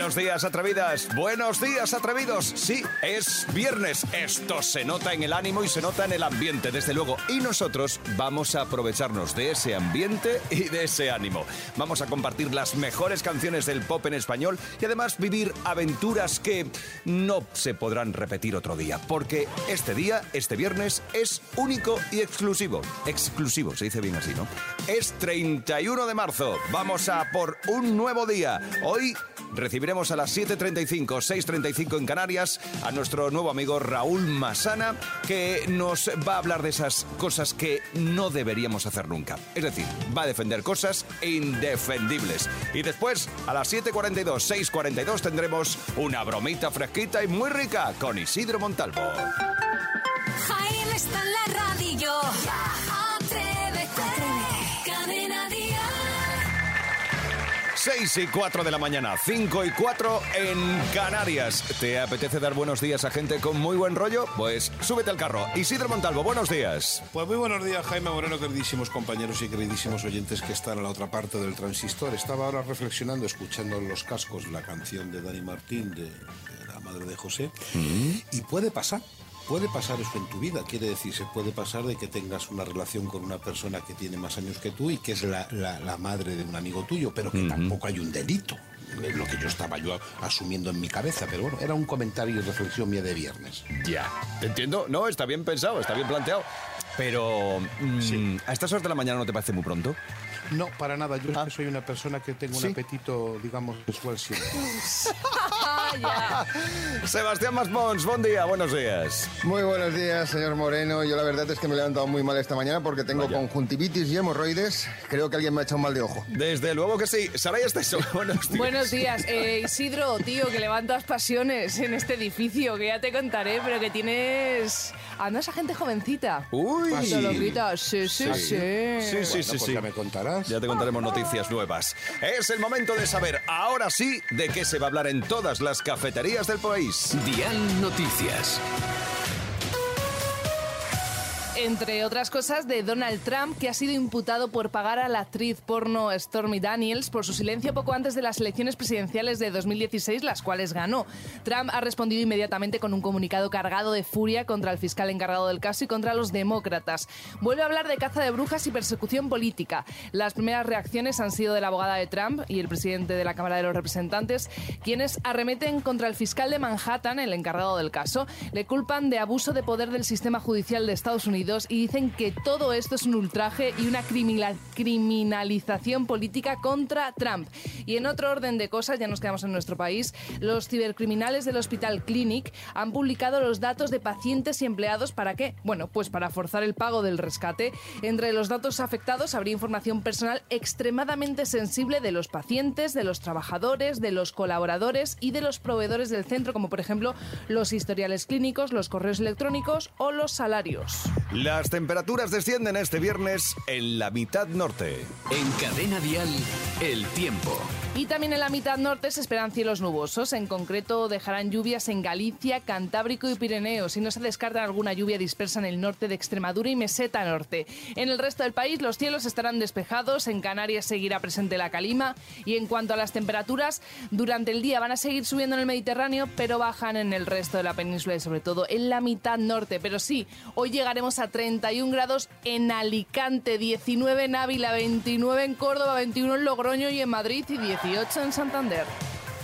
Buenos días, atrevidas. Buenos días, atrevidos. Sí, es viernes. Esto se nota en el ánimo y se nota en el ambiente, desde luego. Y nosotros vamos a aprovecharnos de ese ambiente y de ese ánimo. Vamos a compartir las mejores canciones del pop en español y además vivir aventuras que no se podrán repetir otro día. Porque este día, este viernes, es único y exclusivo. Exclusivo, se dice bien así, ¿no? Es 31 de marzo. Vamos a por un nuevo día. Hoy recibiremos a las 7.35, 6.35 en Canarias a nuestro nuevo amigo Raúl Masana, que nos va a hablar de esas cosas que no deberíamos hacer nunca. Es decir, va a defender cosas indefendibles. Y después, a las 7.42, 6.42 tendremos una bromita fresquita y muy rica con Isidro Montalvo. Jaime está en la 6 y 4 de la mañana, 5 y 4 en Canarias. ¿Te apetece dar buenos días a gente con muy buen rollo? Pues súbete al carro. Isidro Montalvo, buenos días. Pues muy buenos días, Jaime Moreno, queridísimos compañeros y queridísimos oyentes que están a la otra parte del transistor. Estaba ahora reflexionando, escuchando en los cascos la canción de Dani Martín, de, de la madre de José, y puede pasar. Puede pasar eso en tu vida, quiere decir, se puede pasar de que tengas una relación con una persona que tiene más años que tú y que es la, la- la madre de un amigo tuyo, pero que tampoco hay un delito. Es lo que yo estaba yo asumiendo en mi cabeza, pero bueno, era un comentario y reflexión mía de viernes. Ya. Te entiendo. No, está bien pensado, está bien planteado. Pero mm, a estas horas de la mañana no te parece muy pronto. No, para nada. Yo es que soy una persona que tengo ¿Sí? un apetito, digamos, sexual siempre. Sebastián Maspons, buen día, buenos días. Muy buenos días, señor Moreno. Yo la verdad es que me he levantado muy mal esta mañana porque tengo Vaya. conjuntivitis y hemorroides. Creo que alguien me ha echado un mal de ojo. Desde luego que sí. Saray Esteso, buenos días. Buenos días, eh, Isidro, tío, que levantas pasiones en este edificio, que ya te contaré, pero que tienes... Andas a gente jovencita. Uy. Sí. Te lo quitas, sí, sí, sí. Sí, sí, Bueno, sí, pues sí. ya me contarás. Ya te contaremos noticias nuevas. Es el momento de saber, ahora sí, de qué se va a hablar en todas las cafeterías del país. Dial Noticias. Entre otras cosas, de Donald Trump, que ha sido imputado por pagar a la actriz porno Stormy Daniels por su silencio poco antes de las elecciones presidenciales de 2016, las cuales ganó. Trump ha respondido inmediatamente con un comunicado cargado de furia contra el fiscal encargado del caso y contra los demócratas. Vuelve a hablar de caza de brujas y persecución política. Las primeras reacciones han sido de la abogada de Trump y el presidente de la Cámara de los Representantes, quienes arremeten contra el fiscal de Manhattan, el encargado del caso. Le culpan de abuso de poder del sistema judicial de Estados Unidos y dicen que todo esto es un ultraje y una criminal- criminalización política contra Trump. Y en otro orden de cosas, ya nos quedamos en nuestro país, los cibercriminales del Hospital Clinic han publicado los datos de pacientes y empleados para qué? Bueno, pues para forzar el pago del rescate. Entre los datos afectados habría información personal extremadamente sensible de los pacientes, de los trabajadores, de los colaboradores y de los proveedores del centro, como por ejemplo los historiales clínicos, los correos electrónicos o los salarios. Las temperaturas descienden este viernes en la mitad norte. En Cadena Dial, el tiempo. Y también en la mitad norte se esperan cielos nubosos. En concreto, dejarán lluvias en Galicia, Cantábrico y Pirineos. Y no se descarta alguna lluvia dispersa en el norte de Extremadura y Meseta Norte. En el resto del país, los cielos estarán despejados. En Canarias seguirá presente la calima. Y en cuanto a las temperaturas, durante el día van a seguir subiendo en el Mediterráneo, pero bajan en el resto de la península y sobre todo en la mitad norte. Pero sí, hoy llegaremos a 31 grados en Alicante, 19 en Ávila, 29 en Córdoba, 21 en Logroño y en Madrid y 18 en Santander.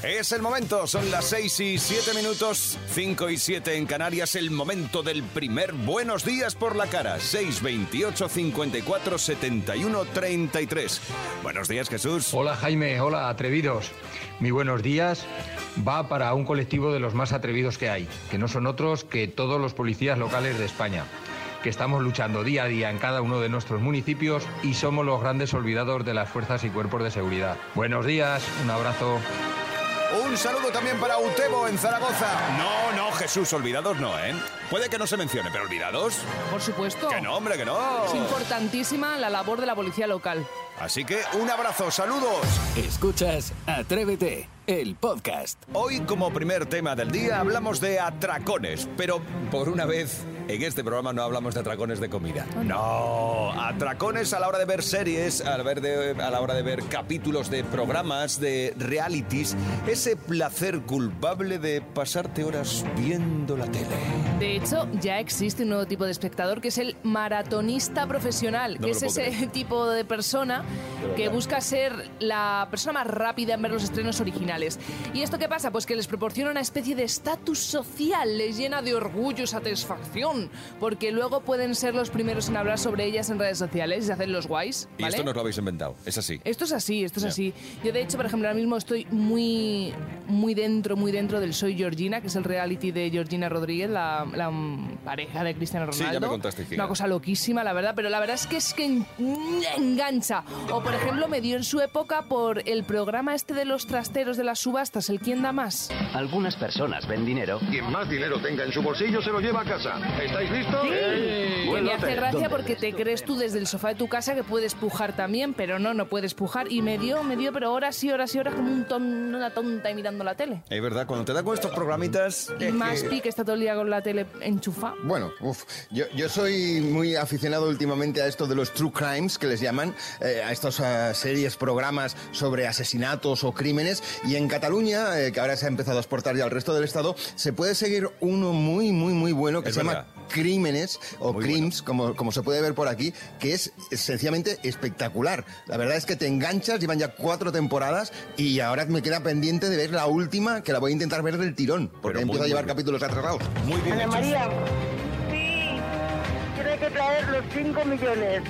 Es el momento, son las 6 y 7 minutos, 5 y 7 en Canarias, el momento del primer Buenos Días por la cara, 628 54 71 33. Buenos días, Jesús. Hola Jaime, hola atrevidos. Mi buenos días va para un colectivo de los más atrevidos que hay, que no son otros que todos los policías locales de España, que estamos luchando día a día en cada uno de nuestros municipios y somos los grandes olvidados de las fuerzas y cuerpos de seguridad. Buenos días, un abrazo. Un saludo también para Utebo en Zaragoza. No, no, Jesús, olvidados no, ¿eh? Puede que no se mencione, pero olvidados. Por supuesto. Que no, hombre, que no. Es importantísima la labor de la policía local. Así que un abrazo, saludos. Escuchas Atrévete, el podcast. Hoy como primer tema del día hablamos de atracones, pero por una vez En este programa no hablamos de atracones de comida. No, atracones a la hora de ver series, a la, ver de- a la hora de ver capítulos de programas, de realities. Ese placer culpable de pasarte horas viendo la tele. De hecho, ya existe un nuevo tipo de espectador que es el maratonista profesional, No que es ese tipo de persona que busca ser la persona más rápida en ver los estrenos originales. ¿Y esto qué pasa? Pues que les proporciona una especie de estatus social, les llena de orgullo y satisfacción, porque luego pueden ser los primeros en hablar sobre ellas en redes sociales y se hacen los guays. Y ¿vale? esto no lo habéis inventado, es así. Esto es así, esto es Ya. así. Yo de hecho, por ejemplo, ahora mismo estoy muy, muy dentro, muy dentro del Soy Georgina, que es el reality de Georgina Rodríguez, la, la, pareja de Cristiano Sí, Ronaldo. ya me contaste. Una cosa loquísima, la verdad, pero la verdad es que es que en- engancha. O por ejemplo, me dio en su época por el programa este de los trasteros de las subastas, el quién da más. Algunas personas ven dinero Quien más dinero tenga en su bolsillo se lo lleva a casa. ¿Estáis listos? Que Buen me lote. hace gracia ¿Dónde porque te crees tú desde el sofá de tu casa que puedes pujar también, pero no, no puedes pujar. Y me dio, me dio, pero horas y horas y horas como un ton- una tonta y mirando la tele. Es verdad, cuando te da con estos programitas... Y más que- que está todo el día con la tele enchufa. Bueno, uf, yo, yo soy muy aficionado últimamente a esto de los true crimes, que les llaman, eh, a estas ah, series, programas sobre asesinatos o crímenes. Y en Cataluña, eh, que ahora se ha empezado a exportar ya al resto del Estado, se puede seguir uno muy, muy, muy bueno que Es se verdad. llama Crímenes o Muy Crimes, como, como se puede ver por aquí, que es sencillamente espectacular. La verdad es que te enganchas, llevan ya cuatro temporadas y ahora me queda pendiente de ver la última, que la voy a intentar ver del tirón, porque empiezo a llevar bien. capítulos atrasados. Muy bien Ana. María, sí, tiene que traer los 5 millones.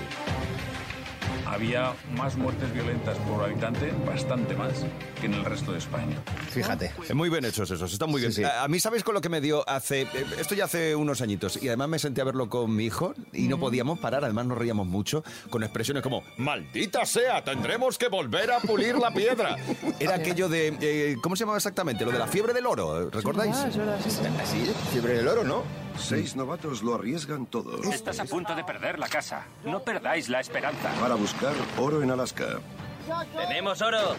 Había más muertes violentas por habitante, bastante más, que en el resto de España. Fíjate. Eh, Muy bien hechos esos, están muy bien. Sí, sí. A, a mí, ¿sabéis con lo que me dio hace... eh, Esto ya hace unos añitos, y además me senté a verlo con mi hijo, y no podíamos parar, además nos reíamos mucho, con expresiones como, ¡Maldita sea, tendremos que volver a pulir la piedra! Era aquello de... eh, ¿Cómo se llamaba exactamente? Lo de la fiebre del oro, ¿recordáis? Ah, es verdad, sí, sí. Así, fiebre del oro, ¿no? Seis novatos lo arriesgan todo Estás a punto de perder la casa. No perdáis la esperanza. para buscar oro en Alaska ¡Tenemos oro!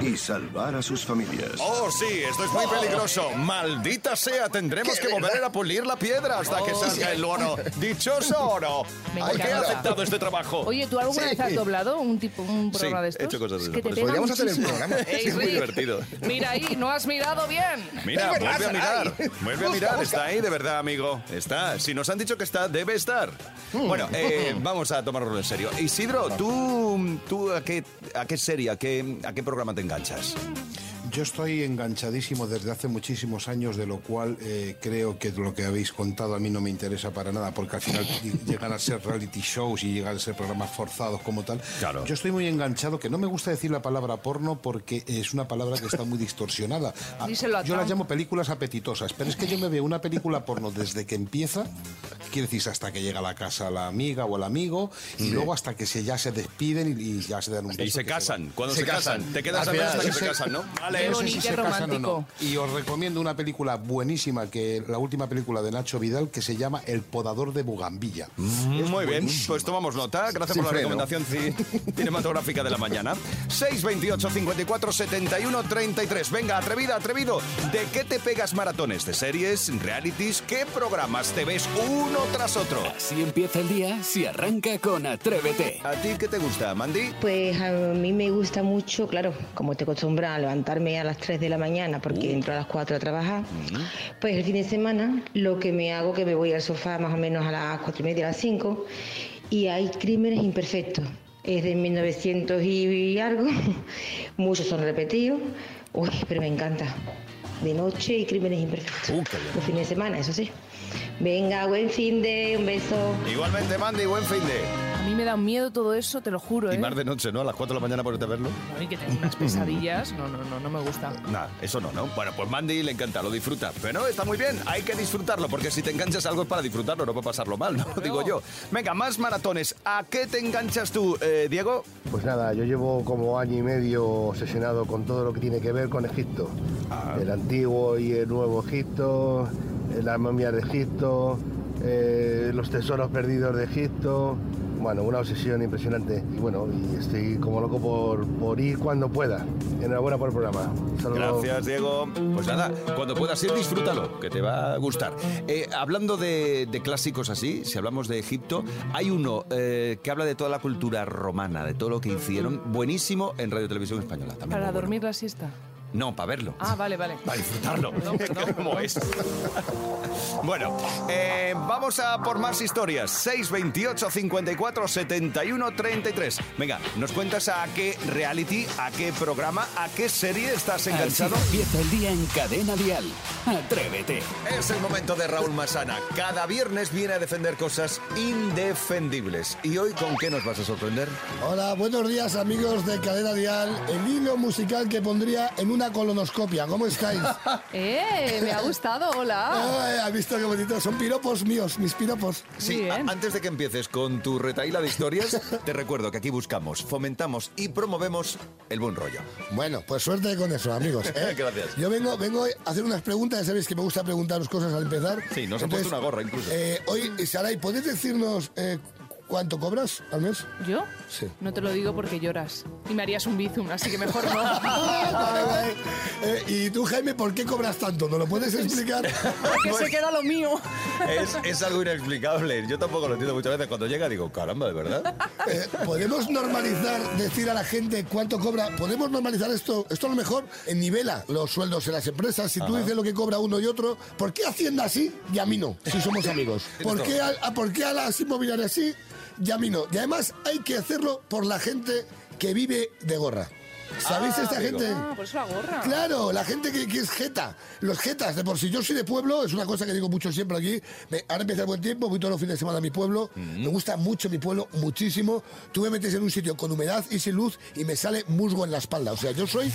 Y salvar a sus familias. Oh, sí, esto es muy peligroso. Maldita sea, tendremos que volver a pulir la piedra hasta que salga el oro. ¡Dichoso oro! Me ¡Ay, que encanta. aceptado este trabajo! Oye, ¿tú alguna Sí. vez has doblado un tipo un programa Sí, de estos? he hecho cosas de eso. Podríamos hacer el programa. Ey, Es muy divertido. Mira ahí, no has mirado bien. Mira, vuelve a mirar. Vuelve a mirar. Está ahí, de verdad, amigo. Está. Si nos han dicho que está, debe estar. Bueno, eh, vamos a tomarlo en serio. Isidro, ¿tú, tú a, qué, a qué serie, a qué, a qué programa te enganchas? Yo estoy enganchadísimo desde hace muchísimos años, de lo cual eh, creo que lo que habéis contado a mí no me interesa para nada, porque al final llegan a ser reality shows y llegan a ser programas forzados como tal. Claro. Yo estoy muy enganchado, que no me gusta decir la palabra porno porque es una palabra que está muy distorsionada. Díselo a Yo las Trump. llamo películas apetitosas, pero es que yo me veo una película porno desde que empieza, quiere decir hasta que llega a la casa la amiga o el amigo, y luego hasta que se, ya se despiden y, y ya se dan un beso. Y se casan. Cuando se, Se casan. casan. Te quedas a ver hasta que se casan, ¿no? Qué No sé bonito, si qué se casan o no. romántico. Y os recomiendo una película buenísima, que la última película de Nacho Vidal, que se llama El podador de Bugambilla. Muy bien, pues tomamos nota. Gracias Sin por la freno. recomendación ci- cinematográfica de la mañana. 628 54 71 33. Venga, atrevida, atrevido. ¿De qué te pegas maratones? ¿De series, realities? ¿Qué programas te ves uno tras otro? Así empieza el día si arranca con Atrévete. ¿A ti qué te gusta, Mandy? Pues a mí me gusta mucho, claro, como te acostumbras a levantarme a las 3 de la mañana porque entro a las 4 a trabajar, pues el fin de semana lo que me hago que me voy al sofá más o menos a las 4 y media, a las 5 y hay crímenes imperfectos. Es de 1900 y algo, muchos son repetidos, uy, pero me encanta. De noche y crímenes imperfectos. Uh. Los fines de semana, eso sí. Venga, buen fin de, un beso. Igualmente, Mandy, buen fin de. A mí me da miedo todo eso, te lo juro, Y ¿eh? más de noche, ¿no? A las 4 de la mañana ponerte a verlo. Ay, que tengo unas pesadillas. No, no, no, no me gusta. Nada, eso no, ¿no? Bueno, pues Mandy le encanta, lo disfruta. Pero no, está muy bien, hay que disfrutarlo, porque si te enganchas a algo es para disfrutarlo, no para pasarlo mal, ¿no? Digo yo. Venga, más maratones. ¿A qué te enganchas tú, eh, Diego? Pues nada, yo llevo como año y medio obsesionado con todo lo que tiene que ver con Egipto. El antiguo y el nuevo Egipto, eh, las momias de Egipto, eh, los tesoros perdidos de Egipto. Bueno, una obsesión impresionante. Y bueno, y estoy como loco por, por ir cuando pueda. Enhorabuena por el programa. Saludos. Gracias, Diego. Pues nada, cuando puedas ir, disfrútalo, que te va a gustar. Eh, hablando de, de clásicos así, si hablamos de Egipto, hay uno eh, que habla de toda la cultura romana, de todo lo que hicieron, buenísimo en Radio Televisión Española. También Para bueno. dormir la siesta. No, para verlo. Ah, vale, vale. Para disfrutarlo. Perdón, perdón. ¿Cómo es? bueno, eh, vamos a por más historias. 628 54 71 33. Venga, nos cuentas a qué reality, a qué programa, a qué serie estás Así enganchado. empieza el día en Cadena Dial. Atrévete. Es el momento de Raúl Masana. Cada viernes viene a defender cosas indefendibles. ¿Y hoy con qué nos vas a sorprender? Hola, buenos días amigos de Cadena Dial. El hilo musical que pondría en una colonoscopia. ¿Cómo estáis? ¡Eh! Me ha gustado, hola. Ay, ¿Has visto qué bonito? Son piropos míos, mis piropos. Sí, antes de que empieces con tu retaíla de historias, te recuerdo que aquí buscamos, fomentamos y promovemos el buen rollo. Bueno, pues suerte con eso, amigos. ¿eh? Gracias. Yo vengo, vengo a hacer unas preguntas, ya sabéis que me gusta preguntaros cosas al empezar. Sí, nos han puesto una gorra incluso. eh, hoy, Saray, ¿podéis decirnos eh, cuánto cobras al mes? ¿Yo? Sí. No te lo digo porque lloras. Y me harías un bizum, así que mejor no. Vale, vale. Eh, y tú, Jaime, ¿por qué cobras tanto? ¿No lo puedes explicar? que se queda lo mío. Es, es algo inexplicable. Yo tampoco lo entiendo muchas veces. Cuando llega digo, caramba, ¿de verdad? Eh, ¿Podemos normalizar, decir a la gente cuánto cobra? ¿Podemos normalizar esto? Esto a lo mejor nivela los sueldos en las empresas. Si tú Ajá. dices lo que cobra uno y otro, ¿por qué Hacienda así y a mí no? Si somos amigos. ¿Por qué a, a- ¿por qué a las inmobiliarias sí y a mí no? Y además hay que hacerlo por la gente que vive de gorra. ¿Sabéis Ah, esta gente? Ah, por eso la gorra. Claro, la gente que, que es jeta. Los jetas, de por si yo soy de pueblo, es una cosa que digo mucho siempre aquí. Me- ahora empieza el buen tiempo, voy todos los fines de semana a mi pueblo. Me gusta mucho mi pueblo, muchísimo. Tú me metes en un sitio con humedad y sin luz y me sale musgo en la espalda. O sea, yo soy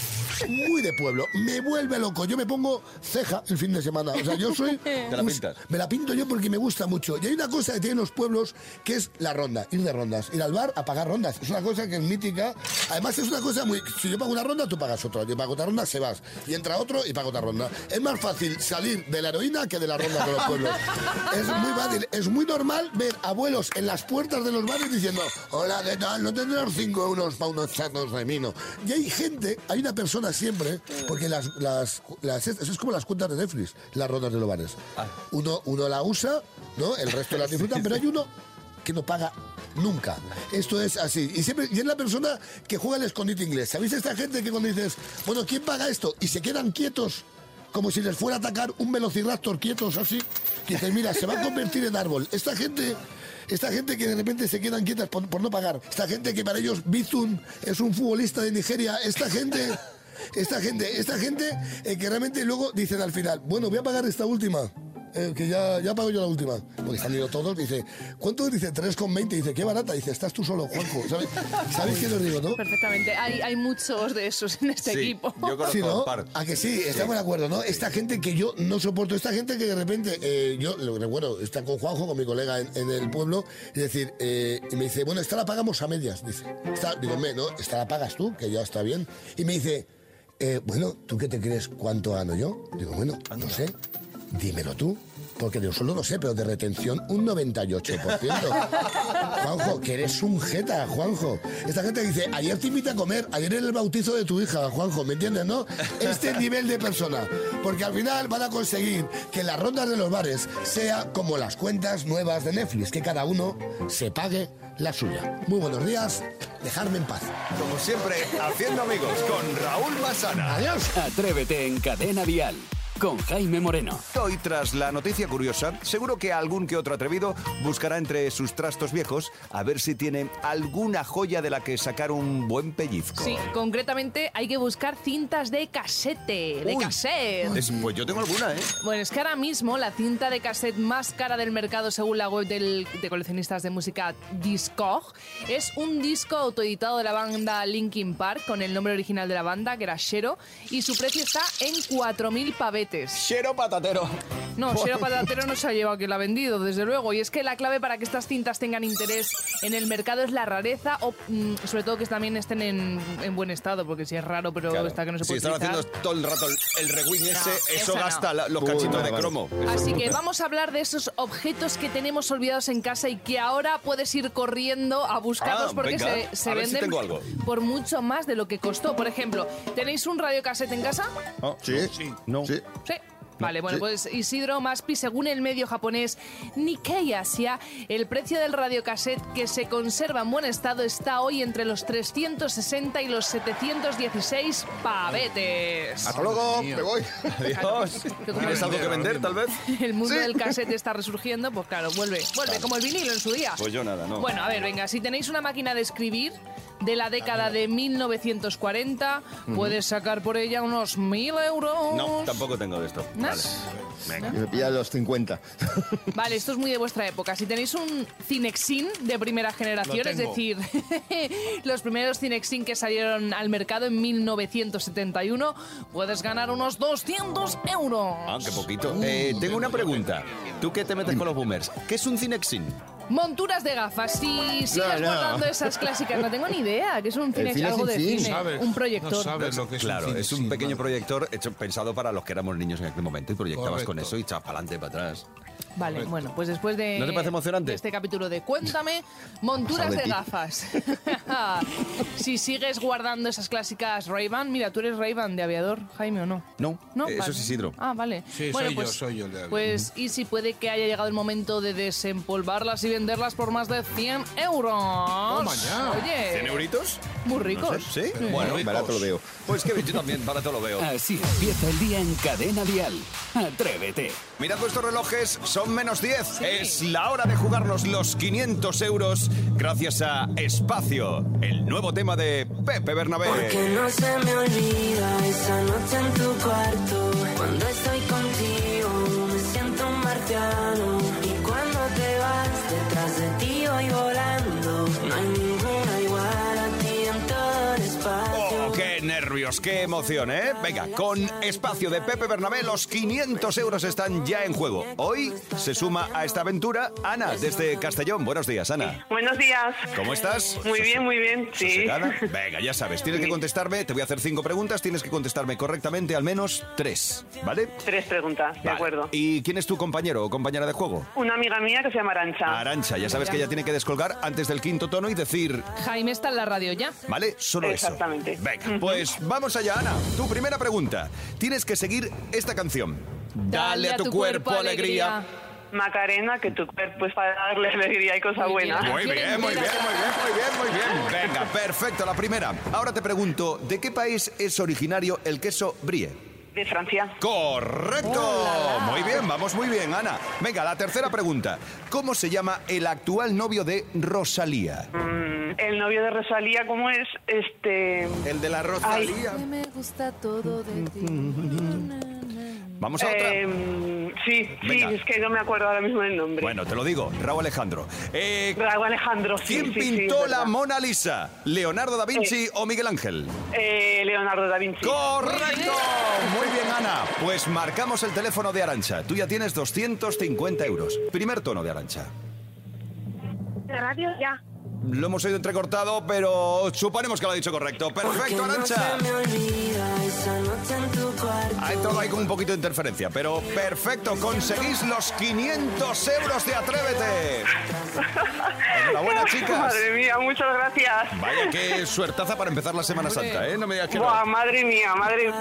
muy de pueblo. Me vuelve loco. Yo me pongo ceja el fin de semana. O sea, yo soy. Te la un- pintas. me la pinto yo porque me gusta mucho. Y hay una cosa que tienen los pueblos que es la ronda, ir de rondas. Ir al bar a pagar rondas. Es una cosa que es mítica. Además, es una cosa muy. Si yo pago una ronda, tú pagas otra. Yo pago otra ronda, se vas. Y entra otro y paga otra ronda. Es más fácil salir de la heroína que de la ronda de los pueblos. Es muy fácil. Es muy normal ver abuelos en las puertas de los bares diciendo: Hola, ¿qué tal? No tendrás cinco euros para unos chatos de vino. Y hay gente, hay una persona siempre, porque las, las, las- eso es como las cuentas de Netflix, las rondas de los bares. Uno, uno la usa, ¿no? El resto las disfrutan, pero hay uno que no paga nunca. Esto es así. Y siempre y es la persona que juega el escondite inglés. ¿Sabéis esta gente que cuando dices, bueno, ¿quién paga esto? Y se quedan quietos, como si les fuera a atacar un velociraptor quietos así. Que dices, mira, se va a convertir en árbol. Esta gente. Esta gente que de repente se quedan quietas por, por no pagar. Esta gente que para ellos Bizum es un futbolista de Nigeria. Esta gente. Esta gente, esta gente eh, que realmente luego dicen al final, bueno, voy a pagar esta última. Eh, que ya, ya pago yo la última. Porque están ido todos, dice, ¿cuánto? Dice 3,20. Dice, qué barata. Dice, estás tú solo, Juanjo. ¿Sabes, ¿Sabéis qué os digo, no? Perfectamente. Hay, hay muchos de esos en este equipo. Sí, ¿no? A que sí, estamos de acuerdo, ¿no? Esta gente que yo no soporto, esta gente que de repente, eh, yo lo recuerdo, está con Juanjo, con mi colega en, en el pueblo, y decir, eh, y me dice, bueno, esta la pagamos a medias, dice. Esta, digo, me, ¿no? Esta la pagas tú, que ya está bien. Y me dice, eh, bueno, ¿tú qué te crees cuánto gano yo? Digo, bueno, no sé, dímelo tú. Porque yo solo no sé, pero de retención un 98%. Juanjo, que eres un jeta, Juanjo. Esta gente dice, ayer te invité a comer, ayer era el bautizo de tu hija, Juanjo, ¿me entiendes, no? Este nivel de persona. Porque al final van a conseguir que las rondas de los bares sea como las cuentas nuevas de Netflix, que cada uno se pague la suya. Muy buenos días, dejarme en paz. Como siempre, haciendo amigos con Raúl Masana. Adiós. Atrévete en Cadena Dial con Jaime Moreno. Hoy, tras la noticia curiosa, seguro que algún que otro atrevido buscará entre sus trastos viejos a ver si tiene alguna joya de la que sacar un buen pellizco. Sí, concretamente hay que buscar cintas de casete, de Uy. cassette. Es- pues yo tengo alguna, ¿eh? Bueno, es que ahora mismo la cinta de cassette más cara del mercado según la web del- de coleccionistas de música Discog es un disco autoeditado de la banda Linkin Park con el nombre original de la banda, que era Shero, y su precio está en 4.000 paveses. Chero patatero. No, Shero Patatero no se ha llevado quien la ha vendido, desde luego. Y es que la clave para que estas cintas tengan interés en el mercado es la rareza o mm, sobre todo que también estén en, en buen estado, porque si es raro pero Claro. está que no se Si puede están utilizar. haciendo todo el rato el, el rewind ese, eso esa no. gasta la- los Uy, cachitos vale, de vale. cromo. Así que vamos a hablar de esos objetos que tenemos olvidados en casa y que ahora puedes ir corriendo a buscarlos Ah, porque venga, se, se a ver si venden tengo algo. por mucho más de lo que costó. Por ejemplo, ¿tenéis un radiocassette en casa? Sí, No. sí. Sí. Vale, bueno, sí. pues Isidro Maspi, según el medio japonés Nikkei Asia, el precio del radiocassette que se conserva en buen estado está hoy entre los 360 y los 716 pavetes. Hasta luego, me voy. Adiós. ¿Tienes algo que vender, tal vez? El mundo del cassette está resurgiendo, pues claro, vuelve, vuelve, como el vinilo en su día. Pues yo nada, no. Bueno, a ver, venga, si tenéis una máquina de escribir de la década de 1940, puedes sacar por ella unos 1000 euros. No, tampoco tengo de esto. ¿No? Vale. Venga. Y me pilla los 50. Vale, esto es muy de vuestra época. Si tenéis un Cinexin de primera generación, es decir, los primeros Cinexin que salieron al mercado en 1971, puedes ganar unos 200 euros. Ah, qué poquito. Eh, tengo una pregunta. Tú que te metes con los boomers, ¿qué es un Cinexin? Monturas de gafas. Si sigues no. guardando esas clásicas, no tengo ni idea. que es un Cinex? Algo de cine. ¿Sabes? Un proyector. No sabes lo que es un Claro, es un pequeño proyector hecho, pensado para los que éramos niños en aquel momento y proyectabas con eso y echabas para adelante, para atrás. Vale, bueno, pues después de, ¿No te parece emocionante? de este capítulo de Cuéntame, monturas de ti. gafas. si sigues guardando esas clásicas Ray-Ban, mira, tú eres Ray-Ban de aviador, Jaime, ¿o no? No, No, eh, eso Vale. es Isidro. Ah, vale. Sí, bueno, soy yo, pues, soy yo el de aviador. Pues, y si puede que haya llegado el momento de desempolvarlas y venderlas por más de 100 euros. ya. Oye, ¿100 euritos? muy ricos. ¿Sí? Bueno, Barato lo veo. pues que yo también barato lo veo. Así empieza el día en Cadena Dial. Atrévete. Mirad vuestros relojes, son menos 10. Es la hora de jugarnos los 500 euros gracias a Espacio, el nuevo tema de Pepe Bernabé. Que no se me olvida esa noche en tu cuarto. Cuando estoy contigo me siento un marciano. Nervios, qué emoción, ¿eh? Venga, con espacio de Pepe Bernabé, los 500 euros están ya en juego. Hoy se suma a esta aventura Ana, desde Castellón. Buenos días, Ana. Buenos días. ¿Cómo estás? Muy bien, muy bien, sí. Venga, ya sabes, tienes que contestarme, te voy a hacer cinco preguntas, tienes que contestarme correctamente al menos tres, ¿vale? Tres preguntas, de acuerdo. ¿Y quién es tu compañero o compañera de juego? Una amiga mía que se llama Arancha. Arancha, ya sabes que ella tiene que descolgar antes del quinto tono y decir, Jaime está en la radio ya. ¿vale? Solo Exactamente. eso. Venga, pues vamos allá, Ana. Tu primera pregunta. Tienes que seguir esta canción. Dale a tu, cuerpo, alegría. Macarena, que tu cuerpo es para darle alegría y cosa Muy buena. bien. Muy bien, muy bien, muy bien, muy bien, muy bien. Venga, perfecto, la primera. Ahora te pregunto, ¿de qué país es originario el queso brie? De Francia. Correcto. Muy bien, vamos muy bien, Ana. Venga, la tercera pregunta. ¿Cómo se llama el actual novio de Rosalía? Mm, el novio de Rosalía, ¿cómo es? Este... El de la Ay. Me gusta todo de ti. Vamos a otra. em, sí, sí, es que no me acuerdo ahora mismo del nombre. Bueno, te lo digo, Raúl Alejandro. Eh, Raúl Alejandro, sí, ¿Quién sí, sí, pintó la verdad. Mona Lisa? ¿Leonardo da Vinci o Miguel Ángel? Eh, Leonardo da Vinci. ¡Correcto! Muy bien, Ana. Pues marcamos el teléfono de Arancha. Tú ya tienes 250 euros. Primer tono de Arancha. ¿De radio? Ya. Lo hemos oído entrecortado, pero suponemos que lo ha dicho correcto. Perfecto, Arancha. me olvida esa noche en tu cuarto. Ha entrado ahí con un poquito de interferencia, pero perfecto. Conseguís los 500 euros de Atrévete. Enhorabuena, chicas. Madre mía, muchas gracias. Vaya, qué suertaza para empezar la Semana Santa, ¿eh? No me digas que no. Buah, madre mía, madre.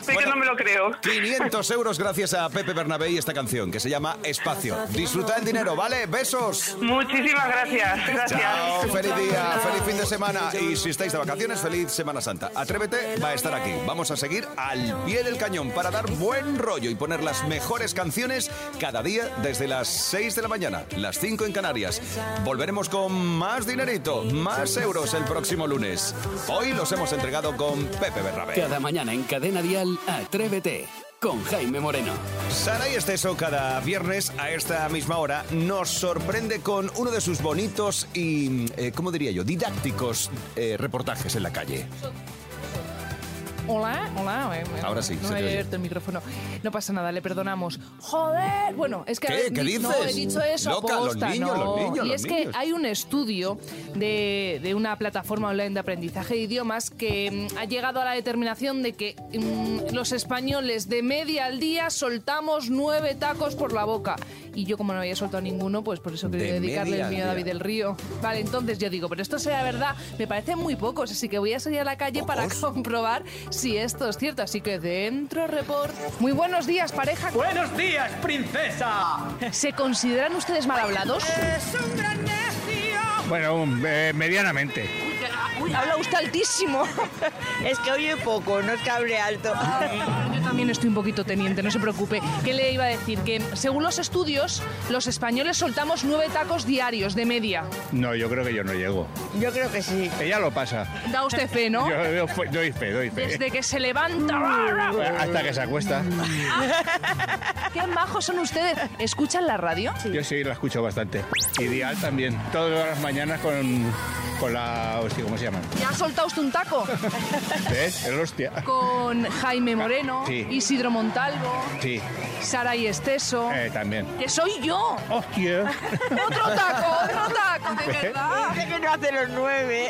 Sé que Bueno, no me lo creo. 500 euros gracias a Pepe Bernabé y esta canción que se llama Espacio. Disfruta el dinero, ¿vale? Besos. Muchísimas gracias. Gracias. Chao, feliz día, feliz fin de semana y si estáis de vacaciones, feliz Semana Santa. Atrévete, va a estar aquí. Vamos a seguir al pie del cañón para dar buen rollo y poner las mejores canciones cada día desde las 6 de la mañana, las 5 en Canarias. Volveremos con más dinerito, más euros el próximo lunes. Hoy los hemos entregado con Pepe Bernabé. Cada mañana en Cadena Dial, Atrévete con Jaime Moreno. Sara y Esteso cada viernes a esta misma hora nos sorprende con uno de sus bonitos y, eh, ¿cómo diría yo?, didácticos eh, reportajes en la calle. Hola, hola. eh, eh, Ahora sí, No se me oye. abierto el micrófono. No pasa nada, le perdonamos. Joder. Bueno, es que ¿Qué? he ¿Qué di- No, dices? he dicho eso. Loca, los aposta, niños, no. los niños, Y los es niños. que hay un estudio de, de una plataforma online de aprendizaje de idiomas que mm, ha llegado a la determinación de que mm, los españoles de media al día soltamos nueve tacos por la boca. Y yo como no había soltado ninguno, pues por eso quería De dedicarle el mío a David del Río. Vale, entonces yo digo, pero esto sea verdad, me parecen muy pocos, así que voy a salir a la calle para comprobar si esto es cierto. Así que dentro report. Muy buenos días, pareja. Buenos días, princesa. ¿Se consideran ustedes mal hablados? Es un gran necio. Bueno, eh, medianamente. Uy, habla usted altísimo. Es que oye poco, no es que hable alto. También estoy un poquito teniente, no se preocupe. ¿Qué le iba a decir? Que según los estudios, los españoles soltamos nueve tacos diarios de media. No, yo creo que yo no llego. Yo creo que sí. Ella lo pasa. Da usted fe, ¿no? Yo, yo fe- doy fe, doy fe. Desde que se levanta. Hasta que se acuesta. ¡Qué majos son ustedes! ¿Escuchan la radio? Yo sí la escucho bastante. Ideal también. Todas las mañanas con, con la... hostia, ¿Cómo se llaman? ¿Ya ha soltado usted un taco? ¿Ves? El hostia. Con Jaime Moreno, Sí. Isidro Montalvo, Sí, Sara y Esteso. eh, también. ¡Que soy yo! ¡Hostia! ¡Otro taco! ¡Otro taco! ¡De verdad! Dice que no hace los nueve.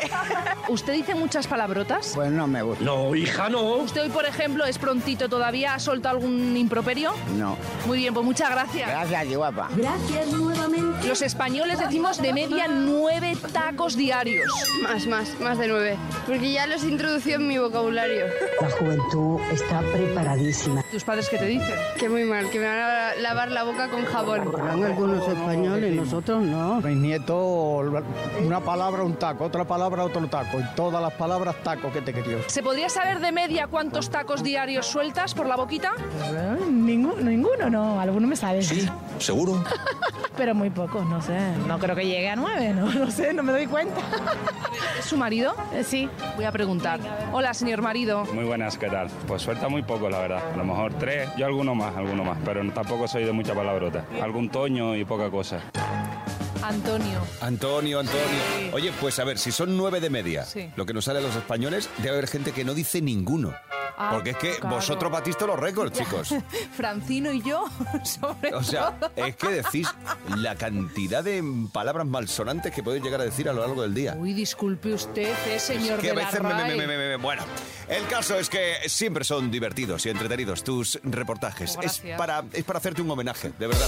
¿Usted dice muchas palabrotas? Pues no me gusta. No, hija, no. ¿Usted hoy, por ejemplo, es prontito todavía? ¿Ha soltado algún improperio? No. Muy bien, pues muchas gracias. Gracias, guapa. Gracias nuevamente. Los españoles decimos de media nueve tacos diarios. Más, más, más de nueve. Porque ya los introducí en mi vocabulario. La juventud está preparadísima. ¿Tus padres qué te dicen? Que muy mal, que me van a lavar la boca con jabón. Hablan algunos españoles, nosotros no. Mis nietos, una palabra un taco, otra palabra otro taco. Y todas las palabras taco que te quería. ¿Se podría saber de media cuántos tacos diarios sueltas por la boquita? Ninguno, ninguno, no. Alguno me sabe. Sí, ¿Seguro? pero muy pocos, no sé. No creo que llegue a nueve, no, no sé, no me doy cuenta. ¿Es su marido? Eh, sí. Voy a preguntar. Hola, señor marido. Muy buenas, ¿qué tal? Pues suelta muy poco, la verdad. A lo mejor tres, yo alguno más, alguno más, pero tampoco soy de mucha palabrota. Algún toño y poca cosa. Antonio. Antonio, Antonio. Oye, pues a ver, si son nueve de media, Sí. lo que nos sale a los españoles, debe haber gente que no dice ninguno. Ah, Porque es que claro. vosotros batiste los récords, chicos. Francino y yo, sobre O sea, todo. es que decís la cantidad de palabras malsonantes que podéis llegar a decir a lo largo del día. Uy, disculpe usted, eh, señor que a de la veces me, me- me- me- Bueno, el caso es que siempre son divertidos y entretenidos tus reportajes. Es, para, es para hacerte un homenaje, de verdad.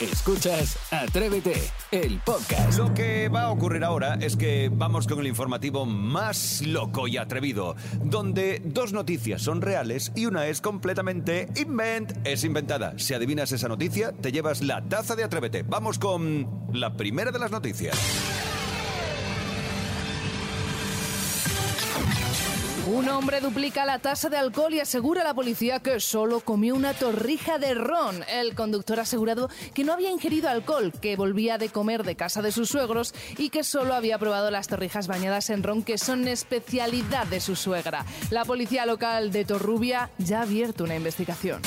Escuchas Atrévete, el podcast. Lo que va a ocurrir ahora es que vamos con el informativo más loco y atrevido, donde dos noticias son reales y una es completamente invent, es inventada. Si adivinas esa noticia, te llevas la taza de Atrévete. Vamos con la primera de las noticias. Un hombre duplica la tasa de alcohol y asegura a la policía que solo comió una torrija de ron. El conductor ha asegurado que no había ingerido alcohol, que volvía de comer de casa de sus suegros y que solo había probado las torrijas bañadas en ron, que son especialidad de su suegra. La policía local de Torrubia ya ha abierto una investigación.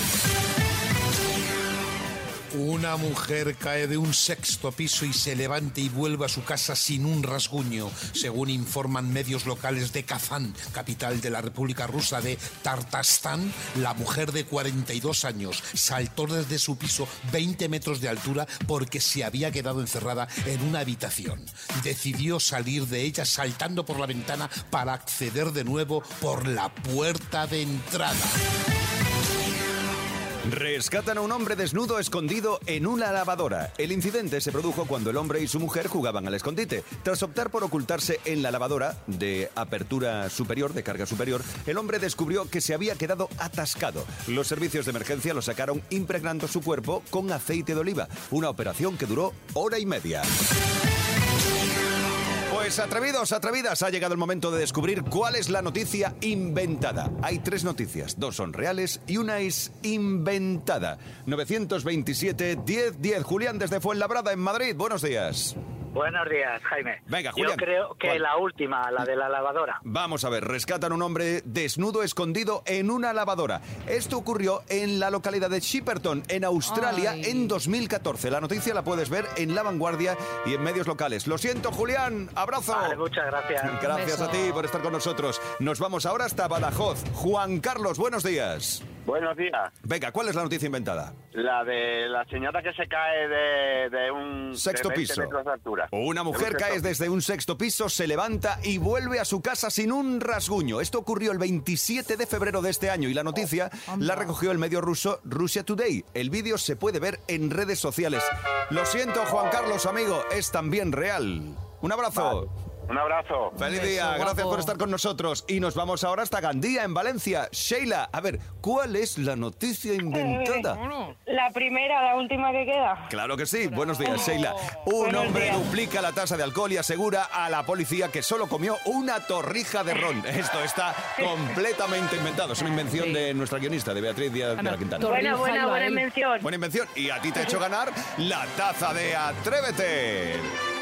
Una mujer cae de un sexto piso y se levanta y vuelve a su casa sin un rasguño, según informan medios locales de Kazán, capital de la República Rusa de Tartastán. La mujer de 42 años saltó desde su piso 20 metros de altura porque se había quedado encerrada en una habitación. Decidió salir de ella saltando por la ventana para acceder de nuevo por la puerta de entrada. Rescatan a un hombre desnudo escondido en una lavadora. El incidente se produjo cuando el hombre y su mujer jugaban al escondite. Tras optar por ocultarse en la lavadora de apertura superior, de carga superior, el hombre descubrió que se había quedado atascado. Los servicios de emergencia lo sacaron impregnando su cuerpo con aceite de oliva, una operación que duró hora y media. Pues atrevidos, atrevidas, ha llegado el momento de descubrir cuál es la noticia inventada. Hay tres noticias, dos son reales y una es inventada. 927 10 10. Julián desde Fuenlabrada en Madrid. Buenos días. Buenos días, Jaime. Venga, Yo Julián, creo que ¿cuál? la última, la de la lavadora. Vamos a ver, rescatan un hombre desnudo escondido en una lavadora. Esto ocurrió en la localidad de Shepperton, en Australia, Ay. en 2014. La noticia la puedes ver en La Vanguardia y en medios locales. Lo siento, Julián, abrazo. Vale, muchas gracias. Gracias a ti por estar con nosotros. Nos vamos ahora hasta Badajoz. Juan Carlos, buenos días. Buenos días. Venga, ¿cuál es la noticia inventada? La de la señora que se cae de, de un Sexto de 20 piso. metros de altura. Una mujer De un cae desde un sexto piso, se levanta y vuelve a su casa sin un rasguño. Esto ocurrió el 27 de febrero de este año y la noticia la recogió el medio ruso Russia Today. El vídeo se puede ver en redes sociales. Lo siento, Juan Carlos, amigo, es también real. Un abrazo. Un abrazo. Feliz beso, día, gracias por estar con nosotros. Y nos vamos ahora hasta Gandía, en Valencia. Sheila, a ver, ¿cuál es la noticia inventada? La primera, la última que queda. Claro que sí. Buenos días, Sheila. Un Buenos hombre días. duplica la tasa de alcohol y asegura a la policía que solo comió una torrija de ron. Esto está completamente inventado. Es una invención de nuestra guionista, de Beatriz Díaz de la Quintana. Buena, buena, buena invención. Buena invención. Y a ti te ha hecho ganar la taza de Atrévete.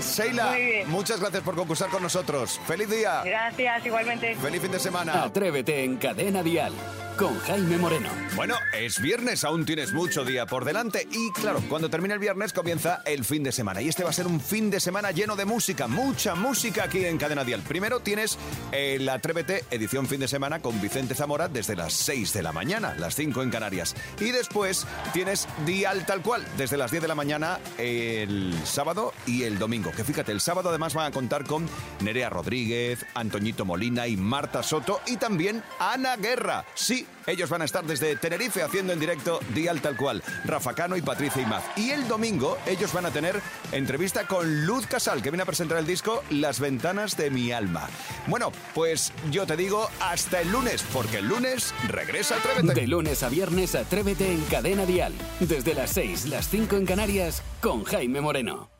Sheila, Muy bien. muchas gracias por concursar con nosotros. ¡Feliz día! Gracias, igualmente. ¡Feliz fin de semana! Atrévete en Cadena Dial con Jaime Moreno. Bueno, es viernes, aún tienes mucho día por delante y claro, cuando termine el viernes comienza el fin de semana y este va a ser un fin de semana lleno de música, mucha música aquí en Cadena Dial. Primero tienes el Atrévete edición fin de semana con Vicente Zamora desde las 6 de la mañana, las 5 en Canarias. Y después tienes Dial tal cual, desde las 10 de la mañana el sábado y el Que fíjate, el sábado además van a contar con Nerea Rodríguez, Antoñito Molina y Marta Soto y también Ana Guerra. Sí, ellos van a estar desde Tenerife haciendo en directo Dial tal cual, Rafa Cano y Patricia Imaz. Y el domingo ellos van a tener entrevista con Luz Casal, que viene a presentar el disco Las ventanas de mi alma. Bueno, pues yo te digo hasta el lunes, porque el lunes regresa Atrévete. De lunes a viernes, Atrévete en Cadena Dial. Desde las 6, las 5 en Canarias, con Jaime Moreno.